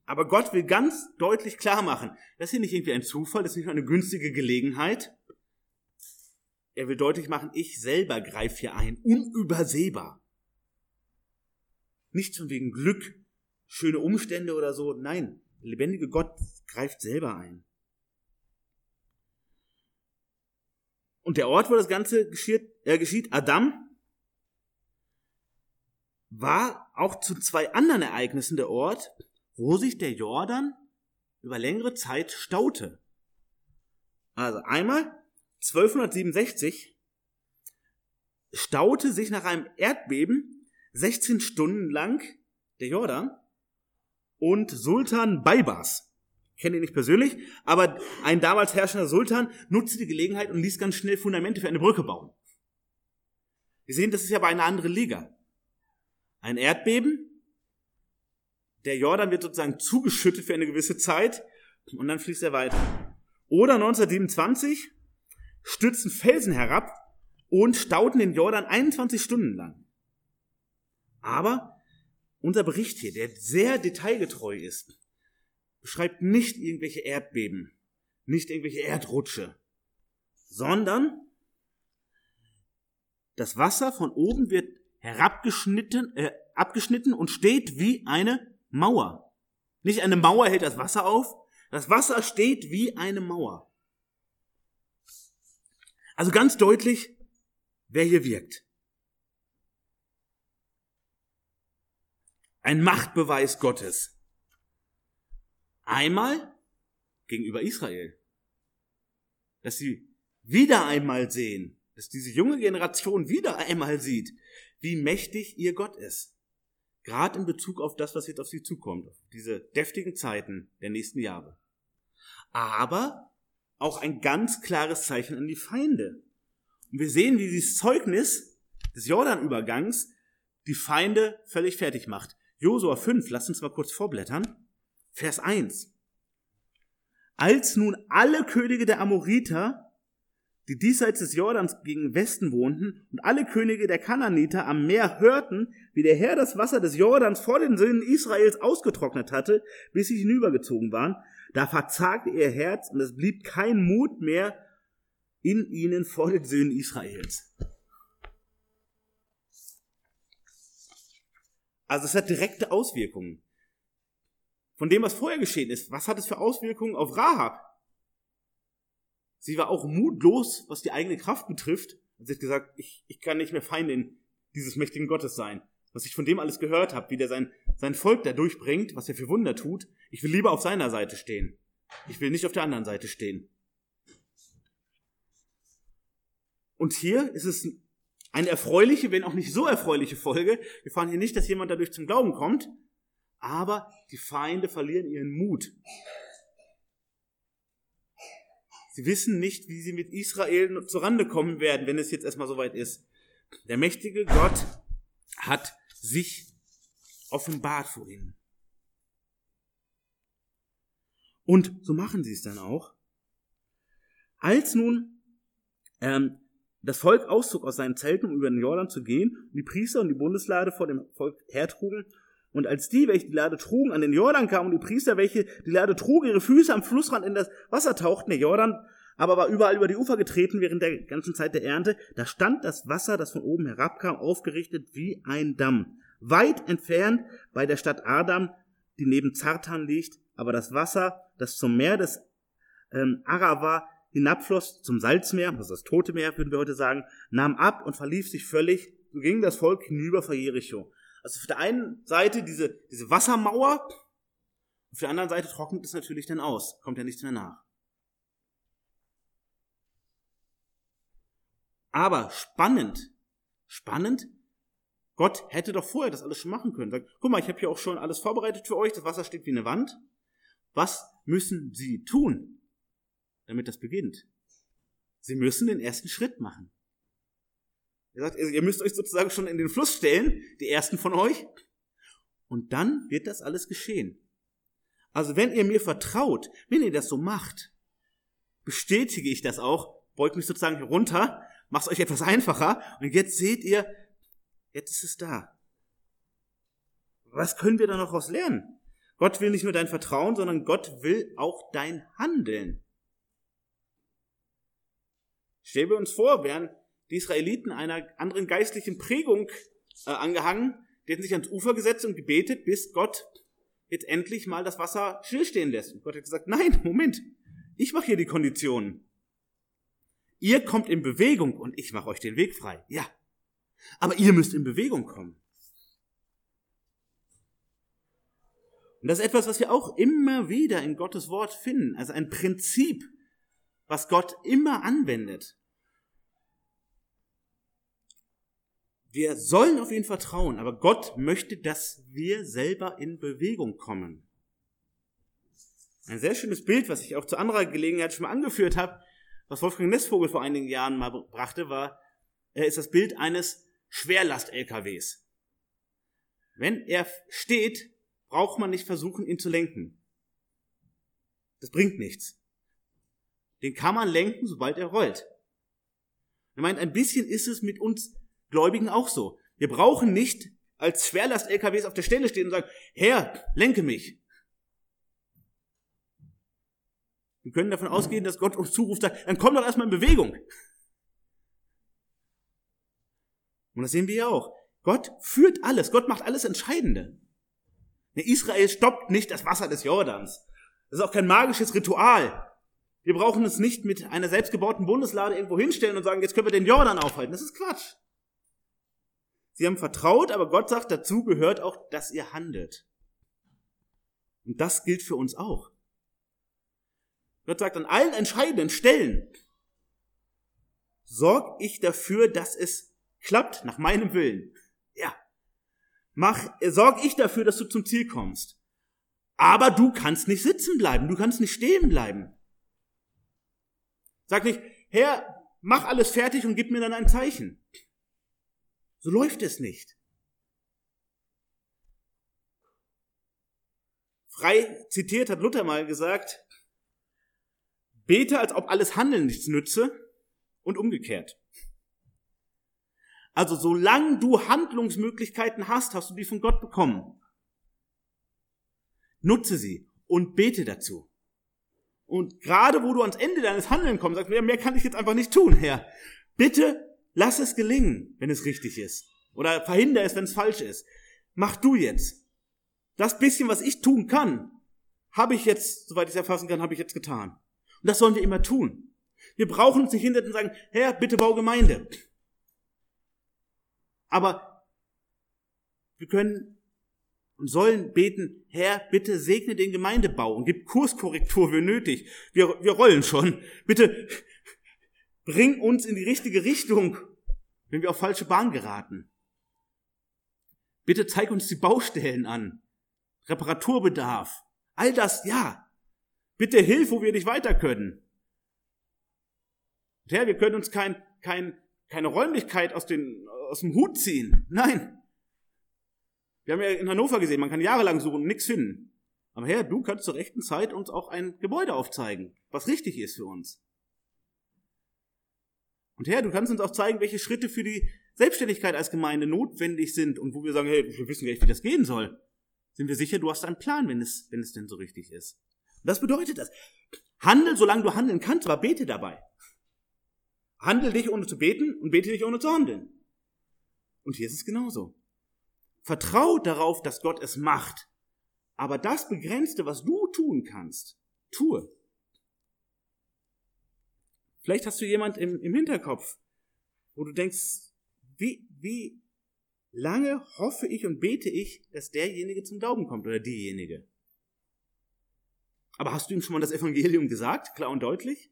Aber Gott will ganz deutlich klar machen, das ist hier nicht irgendwie ein Zufall, das ist nicht nur eine günstige Gelegenheit, er will deutlich machen, ich selber greife hier ein, unübersehbar. Nicht von wegen Glück, schöne Umstände oder so, nein, der lebendige Gott greift selber ein. Und der Ort, wo das Ganze geschieht, äh, geschieht Adam, war auch zu zwei anderen Ereignissen der Ort, wo sich der Jordan über längere Zeit staute. Also einmal 1267 staute sich nach einem Erdbeben 16 Stunden lang der Jordan und Sultan Baybars, kenne ihn nicht persönlich, aber ein damals herrschender Sultan nutzte die Gelegenheit und ließ ganz schnell Fundamente für eine Brücke bauen. Wir sehen, das ist ja bei einer anderen Liga. Ein Erdbeben, der Jordan wird sozusagen zugeschüttet für eine gewisse Zeit und dann fließt er weiter. Oder 1927 stürzen Felsen herab und stauten den Jordan 21 Stunden lang. Aber unser Bericht hier, der sehr detailgetreu ist, beschreibt nicht irgendwelche Erdbeben, nicht irgendwelche Erdrutsche, sondern das Wasser von oben wird herabgeschnitten, äh, abgeschnitten und steht wie eine Mauer. Nicht eine Mauer hält das Wasser auf, das Wasser steht wie eine Mauer. Also ganz deutlich, wer hier wirkt. Ein Machtbeweis Gottes. Einmal gegenüber Israel. Dass sie wieder einmal sehen, dass diese junge Generation wieder einmal sieht, wie mächtig ihr Gott ist. Gerade in Bezug auf das, was jetzt auf sie zukommt, auf diese deftigen Zeiten der nächsten Jahre. Aber auch ein ganz klares Zeichen an die Feinde. Und wir sehen, wie dieses Zeugnis des Jordanübergangs die Feinde völlig fertig macht. Josua 5, lasst uns mal kurz vorblättern. Vers 1. Als nun alle Könige der Amoriter, die diesseits des Jordans gegen Westen wohnten, und alle Könige der Kananiter am Meer hörten, wie der Herr das Wasser des Jordans vor den Söhnen Israels ausgetrocknet hatte, bis sie hinübergezogen waren, da verzagte ihr Herz und es blieb kein Mut mehr in ihnen vor den Söhnen Israels. Also es hat direkte Auswirkungen. Von dem, was vorher geschehen ist, was hat es für Auswirkungen auf Rahab? Sie war auch mutlos, was die eigene Kraft betrifft. Und sie hat gesagt, ich, ich kann nicht mehr Feindin dieses mächtigen Gottes sein. Was ich von dem alles gehört habe, wie der sein, sein Volk da durchbringt, was er für Wunder tut. Ich will lieber auf seiner Seite stehen. Ich will nicht auf der anderen Seite stehen. Und hier ist es eine erfreuliche, wenn auch nicht so erfreuliche Folge. Wir fahren hier nicht, dass jemand dadurch zum Glauben kommt, aber die Feinde verlieren ihren Mut. Sie wissen nicht, wie sie mit Israel zurande kommen werden, wenn es jetzt erstmal soweit ist. Der mächtige Gott hat sich offenbart vor ihnen. Und so machen sie es dann auch. Als nun ähm, das Volk auszog aus seinen Zelten, um über den Jordan zu gehen, und die Priester und die Bundeslade vor dem Volk hertrugen, und als die, welche die Lade trugen, an den Jordan kamen, und die Priester, welche die Lade trugen, ihre Füße am Flussrand in das Wasser tauchten, der Jordan aber war überall über die Ufer getreten während der ganzen Zeit der Ernte, da stand das Wasser, das von oben herabkam, aufgerichtet wie ein Damm. Weit entfernt bei der Stadt Adam, die neben Zartan liegt, aber das Wasser, das zum Meer des ähm, Arava hinabfloss, zum Salzmeer, das ist das Tote Meer, würden wir heute sagen, nahm ab und verlief sich völlig, so ging das Volk hinüber vor Jericho. Also auf der einen Seite diese, diese Wassermauer, auf der anderen Seite trocknet es natürlich dann aus, kommt ja nichts mehr nach. Aber spannend, spannend, Gott hätte doch vorher das alles schon machen können. Sagt, guck mal, ich habe hier auch schon alles vorbereitet für euch, das Wasser steht wie eine Wand. Was müssen Sie tun, damit das beginnt? Sie müssen den ersten Schritt machen. Er sagt, ihr müsst euch sozusagen schon in den Fluss stellen, die ersten von euch, und dann wird das alles geschehen. Also wenn ihr mir vertraut, wenn ihr das so macht, bestätige ich das auch, beug mich sozusagen herunter, mach's euch etwas einfacher, und jetzt seht ihr, jetzt ist es da. Was können wir da noch daraus lernen? Gott will nicht nur dein Vertrauen, sondern Gott will auch dein Handeln. Stellen wir uns vor, wären die Israeliten einer anderen geistlichen Prägung äh, angehangen, die hätten sich ans Ufer gesetzt und gebetet, bis Gott jetzt endlich mal das Wasser stillstehen lässt. Und Gott hat gesagt, nein, Moment, ich mache hier die Konditionen. Ihr kommt in Bewegung und ich mache euch den Weg frei. Ja. Aber ihr müsst in Bewegung kommen. Und das ist etwas, was wir auch immer wieder in Gottes Wort finden. Also ein Prinzip, was Gott immer anwendet. Wir sollen auf ihn vertrauen, aber Gott möchte, dass wir selber in Bewegung kommen. Ein sehr schönes Bild, was ich auch zu anderer Gelegenheit schon mal angeführt habe, was Wolfgang Nessvogel vor einigen Jahren mal brachte, war, ist das Bild eines Schwerlast-LKWs. Wenn er steht, braucht man nicht versuchen, ihn zu lenken. Das bringt nichts. Den kann man lenken, sobald er rollt. Er meint, ein bisschen ist es mit uns Gläubigen auch so. Wir brauchen nicht als Schwerlast-LKWs auf der Stelle stehen und sagen, Herr, lenke mich. Wir können davon ausgehen, dass Gott uns zuruft, sagt, dann komm doch erstmal in Bewegung. Und das sehen wir ja auch. Gott führt alles. Gott macht alles Entscheidende. Israel stoppt nicht das Wasser des Jordans. Das ist auch kein magisches Ritual. Wir brauchen es nicht mit einer selbstgebauten Bundeslade irgendwo hinstellen und sagen, jetzt können wir den Jordan aufhalten. Das ist Quatsch. Sie haben vertraut, aber Gott sagt, dazu gehört auch, dass ihr handelt. Und das gilt für uns auch. Gott sagt, an allen entscheidenden Stellen sorg ich dafür, dass es klappt nach meinem Willen. Ja. Mach, sorg ich dafür, dass du zum Ziel kommst. Aber du kannst nicht sitzen bleiben, du kannst nicht stehen bleiben. Sag nicht, Herr, mach alles fertig und gib mir dann ein Zeichen. So läuft es nicht. Frei zitiert hat Luther mal gesagt, bete, als ob alles Handeln nichts nütze und umgekehrt. Also solange du Handlungsmöglichkeiten hast, hast du die von Gott bekommen. Nutze sie und bete dazu. Und gerade wo du ans Ende deines Handelns kommst, sagst du, mehr kann ich jetzt einfach nicht tun, Herr. Bitte lass es gelingen, wenn es richtig ist. Oder verhindere es, wenn es falsch ist. Mach du jetzt. Das bisschen, was ich tun kann, habe ich jetzt, soweit ich es erfassen kann, habe ich jetzt getan. Und das sollen wir immer tun. Wir brauchen uns nicht hinsetzen und sagen, Herr, bitte bau Gemeinde. Aber wir können und sollen beten, Herr, bitte segne den Gemeindebau und gib Kurskorrektur, wie nötig. Wir, wir rollen schon. Bitte bring uns in die richtige Richtung, wenn wir auf falsche Bahn geraten. Bitte zeig uns die Baustellen an. Reparaturbedarf. All das, ja. Bitte hilf, wo wir nicht weiter können. Herr, wir können uns kein, kein, keine Räumlichkeit aus, den, aus dem Hut ziehen. Nein. Wir haben ja in Hannover gesehen, man kann jahrelang suchen und nichts finden. Aber Herr, du kannst zur rechten Zeit uns auch ein Gebäude aufzeigen, was richtig ist für uns. Und Herr, du kannst uns auch zeigen, welche Schritte für die Selbstständigkeit als Gemeinde notwendig sind und wo wir sagen, hey, wir wissen gar nicht, wie das gehen soll. Sind wir sicher, du hast einen Plan, wenn es, wenn es denn so richtig ist. Und das bedeutet das. Handel, solange du handeln kannst, aber bete dabei. Handel dich ohne zu beten und bete dich ohne zu handeln. Und hier ist es genauso. Vertrau darauf, dass Gott es macht. Aber das Begrenzte, was du tun kannst, tue. Vielleicht hast du jemand im, im Hinterkopf, wo du denkst, wie, wie lange hoffe ich und bete ich, dass derjenige zum Glauben kommt oder diejenige? Aber hast du ihm schon mal das Evangelium gesagt, klar und deutlich?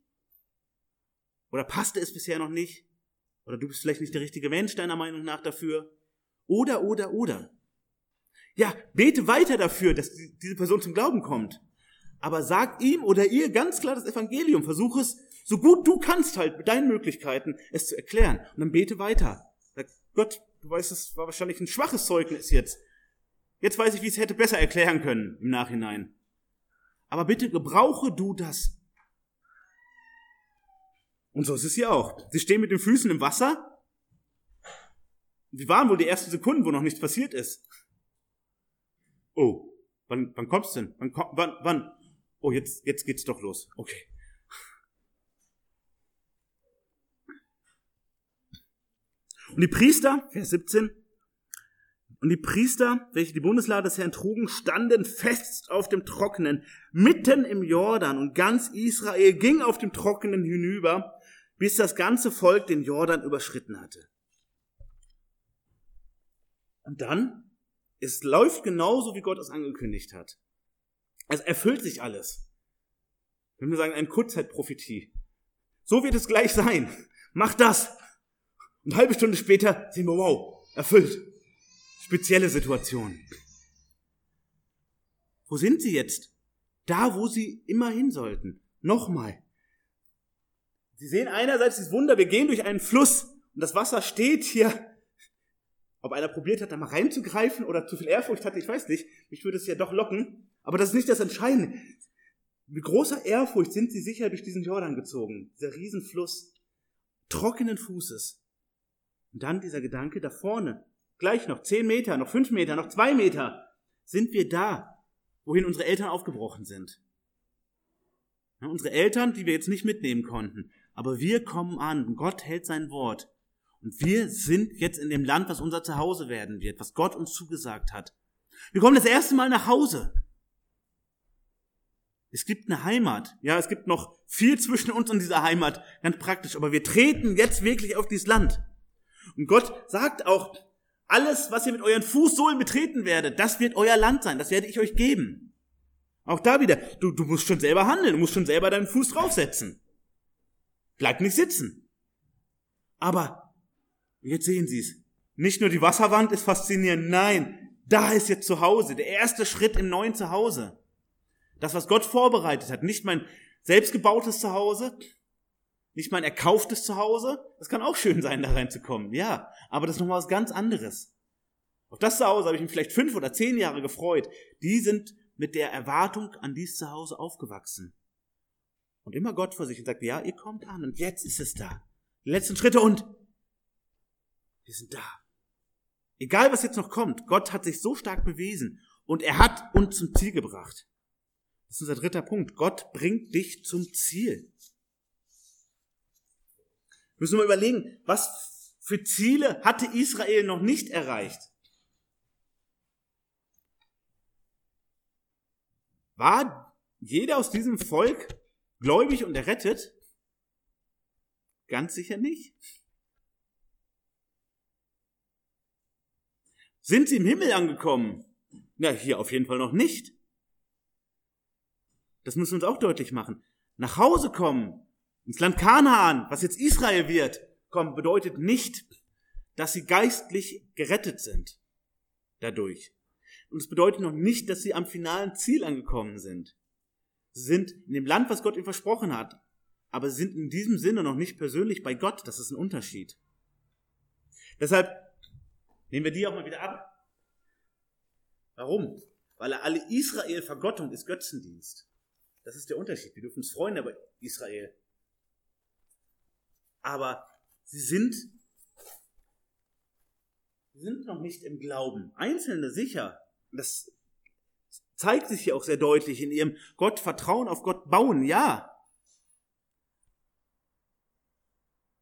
Oder passte es bisher noch nicht? Oder du bist vielleicht nicht der richtige Mensch deiner Meinung nach dafür? Oder, oder, oder. Ja, bete weiter dafür, dass diese Person zum Glauben kommt. Aber sag ihm oder ihr ganz klar das Evangelium. Versuch es, so gut du kannst halt mit deinen Möglichkeiten, es zu erklären. Und dann bete weiter. Sag, Gott, du weißt, es war wahrscheinlich ein schwaches Zeugnis jetzt. Jetzt weiß ich, wie ich es hätte besser erklären können im Nachhinein. Aber bitte gebrauche du das. Und so ist es hier auch. Sie stehen mit den Füßen im Wasser. Wie waren wohl die ersten Sekunden, wo noch nichts passiert ist? Oh, wann, wann kommt's denn? Wann, wann, wann? Oh, jetzt, jetzt geht's doch los. Okay. Und die Priester, Vers 17, und die Priester, welche die Bundeslade des Herrn trugen, standen fest auf dem Trockenen, mitten im Jordan, und ganz Israel ging auf dem Trockenen hinüber, bis das ganze Volk den Jordan überschritten hatte. Und dann, es läuft genauso, wie Gott es angekündigt hat. Es erfüllt sich alles. Wenn wir sagen, ein Kurzzeitprophetie. So wird es gleich sein. Mach das. Eine halbe Stunde später sehen wir, wow, erfüllt. Spezielle Situation. Wo sind sie jetzt? Da, wo sie immer hin sollten. Nochmal. Sie sehen einerseits das Wunder, wir gehen durch einen Fluss und das Wasser steht hier. Ob einer probiert hat, da mal reinzugreifen oder zu viel Ehrfurcht hatte, ich weiß nicht. Mich würde es ja doch locken. Aber das ist nicht das Entscheidende. Mit großer Ehrfurcht sind sie sicher durch diesen Jordan gezogen. Dieser Riesenfluss. Trockenen Fußes. Und dann dieser Gedanke da vorne. Gleich noch zehn Meter, noch fünf Meter, noch zwei Meter. Sind wir da, wohin unsere Eltern aufgebrochen sind? Ja, unsere Eltern, die wir jetzt nicht mitnehmen konnten. Aber wir kommen an Gott hält sein Wort. Und wir sind jetzt in dem Land, was unser Zuhause werden wird, was Gott uns zugesagt hat. Wir kommen das erste Mal nach Hause. Es gibt eine Heimat. Ja, es gibt noch viel zwischen uns und dieser Heimat, ganz praktisch. Aber wir treten jetzt wirklich auf dieses Land. Und Gott sagt auch, alles, was ihr mit euren Fußsohlen betreten werdet, das wird euer Land sein. Das werde ich euch geben. Auch da wieder, du, du musst schon selber handeln, du musst schon selber deinen Fuß draufsetzen. Bleib nicht sitzen. Aber, jetzt sehen Sie es. Nicht nur die Wasserwand ist faszinierend, nein, da ist jetzt zu Hause, der erste Schritt im neuen Zuhause. Das, was Gott vorbereitet hat, nicht mein selbstgebautes Zuhause, nicht mein erkauftes Zuhause. Das kann auch schön sein, da reinzukommen, ja. Aber das ist nochmal was ganz anderes. Auf das Zuhause habe ich mich vielleicht fünf oder zehn Jahre gefreut. Die sind mit der Erwartung an dieses Zuhause aufgewachsen. Und immer Gott vor sich und sagt, ja, ihr kommt an und jetzt ist es da. Die letzten Schritte und wir sind da. Egal was jetzt noch kommt, Gott hat sich so stark bewiesen und er hat uns zum Ziel gebracht. Das ist unser dritter Punkt. Gott bringt dich zum Ziel. Wir müssen mal überlegen, was für Ziele hatte Israel noch nicht erreicht? War jeder aus diesem Volk gläubig und errettet? Ganz sicher nicht. Sind sie im Himmel angekommen? Na, hier auf jeden Fall noch nicht. Das müssen wir uns auch deutlich machen. Nach Hause kommen, ins Land Kanaan, was jetzt Israel wird, kommen, bedeutet nicht, dass sie geistlich gerettet sind dadurch. Und es bedeutet noch nicht, dass sie am finalen Ziel angekommen sind. Sie sind in dem Land, was Gott ihnen versprochen hat, aber sie sind in diesem Sinne noch nicht persönlich bei Gott. Das ist ein Unterschied. Deshalb nehmen wir die auch mal wieder ab. Warum? Weil alle Israel Vergottung ist Götzendienst. Das ist der Unterschied. Wir dürfen uns freuen über Israel. Aber sie sind, sind noch nicht im Glauben. Einzelne sicher. Das zeigt sich hier auch sehr deutlich in ihrem Gott Vertrauen auf Gott bauen. Ja.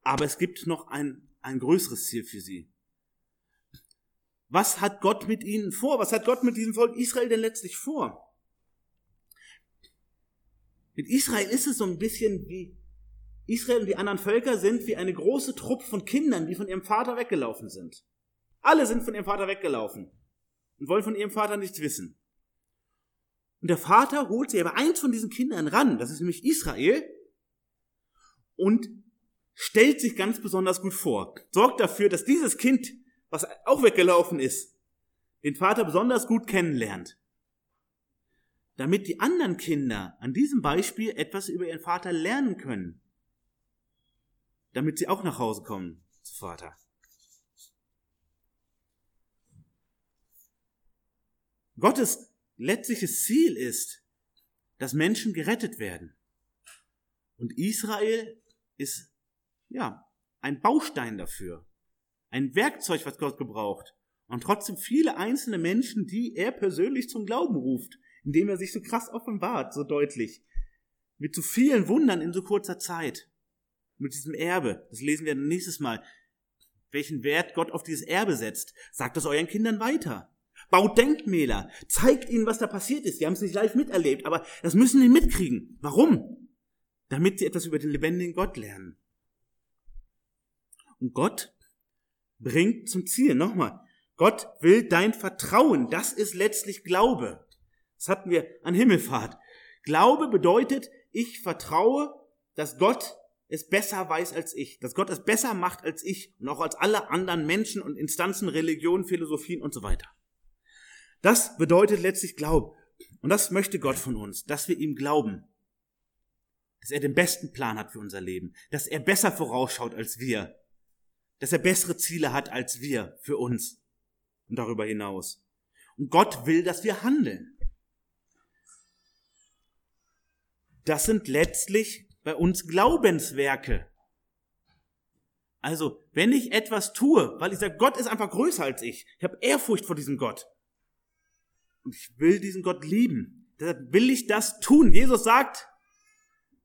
Aber es gibt noch ein, ein größeres Ziel für sie. Was hat Gott mit ihnen vor? Was hat Gott mit diesem Volk Israel denn letztlich vor? Mit Israel ist es so ein bisschen wie Israel und die anderen Völker sind wie eine große Truppe von Kindern, die von ihrem Vater weggelaufen sind. Alle sind von ihrem Vater weggelaufen und wollen von ihrem Vater nichts wissen. Und der Vater holt sich aber eins von diesen Kindern ran, das ist nämlich Israel, und stellt sich ganz besonders gut vor, sorgt dafür, dass dieses Kind was auch weggelaufen ist, den Vater besonders gut kennenlernt. Damit die anderen Kinder an diesem Beispiel etwas über ihren Vater lernen können. Damit sie auch nach Hause kommen zu Vater. Gottes letztliches Ziel ist, dass Menschen gerettet werden. Und Israel ist, ja, ein Baustein dafür ein Werkzeug, was Gott gebraucht. Und trotzdem viele einzelne Menschen, die er persönlich zum Glauben ruft, indem er sich so krass offenbart, so deutlich. Mit so vielen Wundern in so kurzer Zeit. Mit diesem Erbe. Das lesen wir nächstes Mal. Welchen Wert Gott auf dieses Erbe setzt. Sagt das euren Kindern weiter. Baut Denkmäler. Zeigt ihnen, was da passiert ist. Die haben es nicht live miterlebt, aber das müssen sie mitkriegen. Warum? Damit sie etwas über den lebendigen Gott lernen. Und Gott bringt zum Ziel. Nochmal. Gott will dein Vertrauen. Das ist letztlich Glaube. Das hatten wir an Himmelfahrt. Glaube bedeutet, ich vertraue, dass Gott es besser weiß als ich, dass Gott es besser macht als ich und auch als alle anderen Menschen und Instanzen, Religionen, Philosophien und so weiter. Das bedeutet letztlich Glaube. Und das möchte Gott von uns, dass wir ihm glauben, dass er den besten Plan hat für unser Leben, dass er besser vorausschaut als wir, dass er bessere Ziele hat als wir für uns und darüber hinaus. Und Gott will, dass wir handeln. Das sind letztlich bei uns Glaubenswerke. Also, wenn ich etwas tue, weil ich sage, Gott ist einfach größer als ich, ich habe Ehrfurcht vor diesem Gott und ich will diesen Gott lieben, deshalb will ich das tun. Jesus sagt,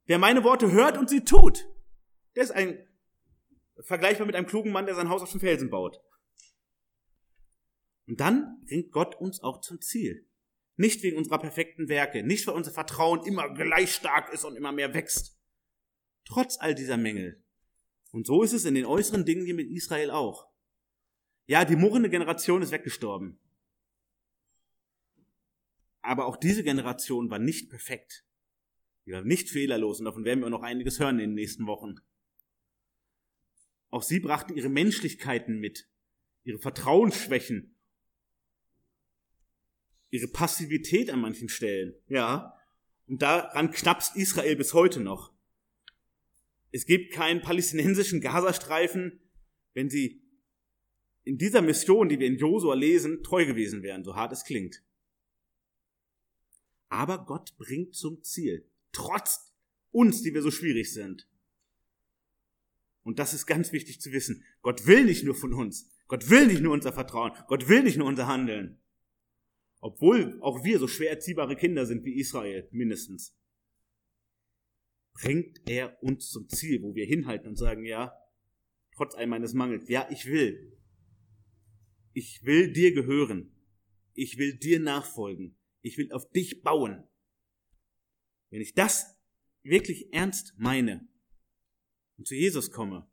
wer meine Worte hört und sie tut, der ist ein vergleichbar mit einem klugen Mann, der sein Haus auf den Felsen baut. Und dann bringt Gott uns auch zum Ziel. Nicht wegen unserer perfekten Werke, nicht weil unser Vertrauen immer gleich stark ist und immer mehr wächst. Trotz all dieser Mängel. Und so ist es in den äußeren Dingen hier mit Israel auch. Ja, die murrende Generation ist weggestorben. Aber auch diese Generation war nicht perfekt. Die war nicht fehlerlos und davon werden wir noch einiges hören in den nächsten Wochen. Auch sie brachten ihre Menschlichkeiten mit, ihre Vertrauensschwächen, ihre Passivität an manchen Stellen, ja. Und daran knappst Israel bis heute noch. Es gibt keinen palästinensischen Gazastreifen, wenn sie in dieser Mission, die wir in Josua lesen, treu gewesen wären, so hart es klingt. Aber Gott bringt zum Ziel, trotz uns, die wir so schwierig sind. Und das ist ganz wichtig zu wissen. Gott will nicht nur von uns. Gott will nicht nur unser Vertrauen. Gott will nicht nur unser Handeln. Obwohl auch wir so schwer erziehbare Kinder sind wie Israel, mindestens. Bringt er uns zum Ziel, wo wir hinhalten und sagen, ja, trotz all meines Mangels, ja, ich will. Ich will dir gehören. Ich will dir nachfolgen. Ich will auf dich bauen. Wenn ich das wirklich ernst meine, und zu Jesus komme.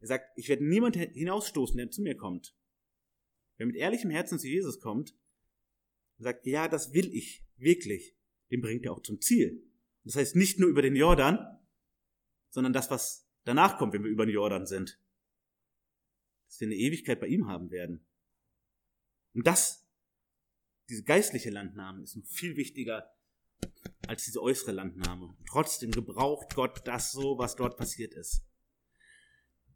Er sagt, ich werde niemand hinausstoßen, der zu mir kommt. Wer mit ehrlichem Herzen zu Jesus kommt, sagt, ja, das will ich, wirklich, den bringt er auch zum Ziel. Das heißt nicht nur über den Jordan, sondern das, was danach kommt, wenn wir über den Jordan sind. Dass wir eine Ewigkeit bei ihm haben werden. Und das, diese geistliche Landnahme ist noch viel wichtiger als diese äußere Landnahme. Und trotzdem gebraucht Gott das so, was dort passiert ist.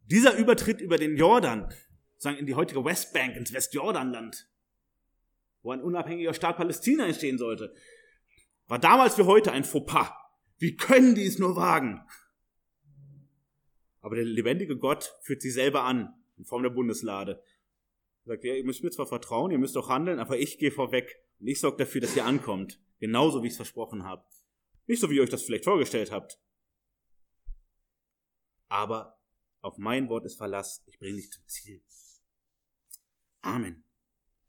Dieser Übertritt über den Jordan, sagen in die heutige Westbank, ins Westjordanland, wo ein unabhängiger Staat Palästina entstehen sollte, war damals wie heute ein Fauxpas. Wie können die es nur wagen? Aber der lebendige Gott führt sie selber an, in Form der Bundeslade. Er sagt, ja, ihr müsst mir zwar vertrauen, ihr müsst auch handeln, aber ich gehe vorweg und ich sorge dafür, dass ihr ankommt. Genauso wie ich es versprochen habe. Nicht so, wie ihr euch das vielleicht vorgestellt habt. Aber auf mein Wort ist Verlass, ich bringe dich zum Ziel. Amen.